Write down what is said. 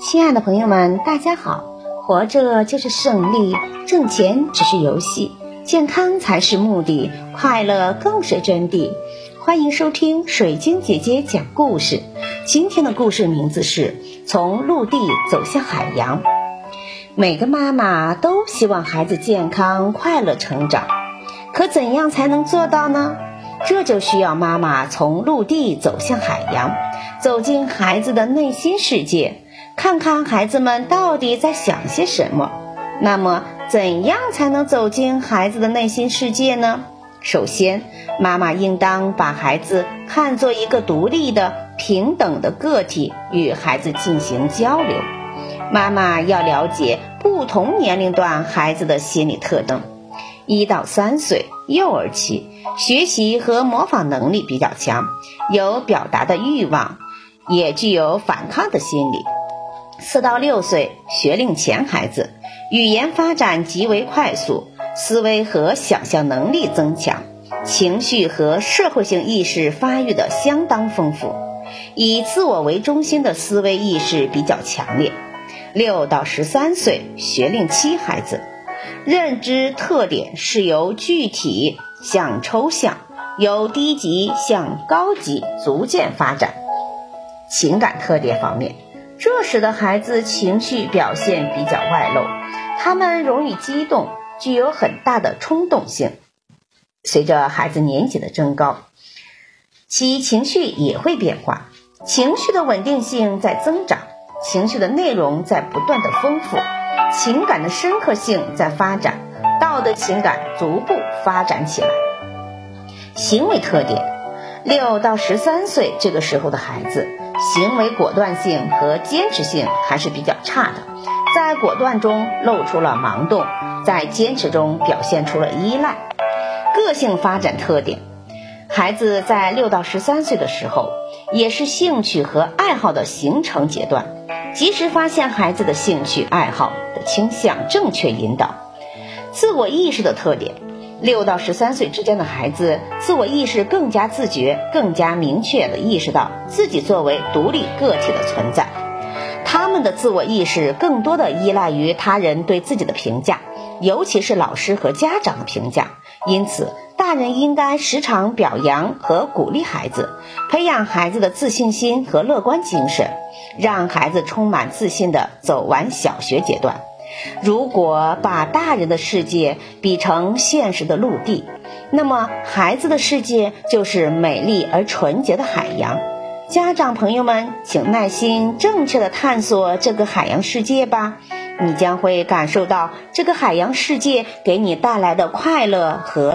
亲爱的朋友们，大家好！活着就是胜利，挣钱只是游戏，健康才是目的，快乐更是真谛。欢迎收听水晶姐姐讲故事。今天的故事名字是从陆地走向海洋。每个妈妈都希望孩子健康快乐成长，可怎样才能做到呢？这就需要妈妈从陆地走向海洋，走进孩子的内心世界，看看孩子们到底在想些什么。那么，怎样才能走进孩子的内心世界呢？首先，妈妈应当把孩子看作一个独立的、平等的个体，与孩子进行交流。妈妈要了解不同年龄段孩子的心理特征。一到三岁，幼儿期，学习和模仿能力比较强，有表达的欲望，也具有反抗的心理。四到六岁，学龄前孩子，语言发展极为快速，思维和想象能力增强，情绪和社会性意识发育的相当丰富，以自我为中心的思维意识比较强烈。六到十三岁，学龄期孩子。认知特点是由具体向抽象，由低级向高级逐渐发展。情感特点方面，这时的孩子情绪表现比较外露，他们容易激动，具有很大的冲动性。随着孩子年纪的增高，其情绪也会变化，情绪的稳定性在增长，情绪的内容在不断的丰富。情感的深刻性在发展，道德情感逐步发展起来。行为特点：六到十三岁这个时候的孩子，行为果断性和坚持性还是比较差的，在果断中露出了盲动，在坚持中表现出了依赖。个性发展特点：孩子在六到十三岁的时候，也是兴趣和爱好的形成阶段，及时发现孩子的兴趣爱好的。倾向正确引导，自我意识的特点：六到十三岁之间的孩子，自我意识更加自觉，更加明确地意识到自己作为独立个体的存在。他们的自我意识更多的依赖于他人对自己的评价，尤其是老师和家长的评价。因此，大人应该时常表扬和鼓励孩子，培养孩子的自信心和乐观精神，让孩子充满自信地走完小学阶段。如果把大人的世界比成现实的陆地，那么孩子的世界就是美丽而纯洁的海洋。家长朋友们，请耐心、正确的探索这个海洋世界吧，你将会感受到这个海洋世界给你带来的快乐和。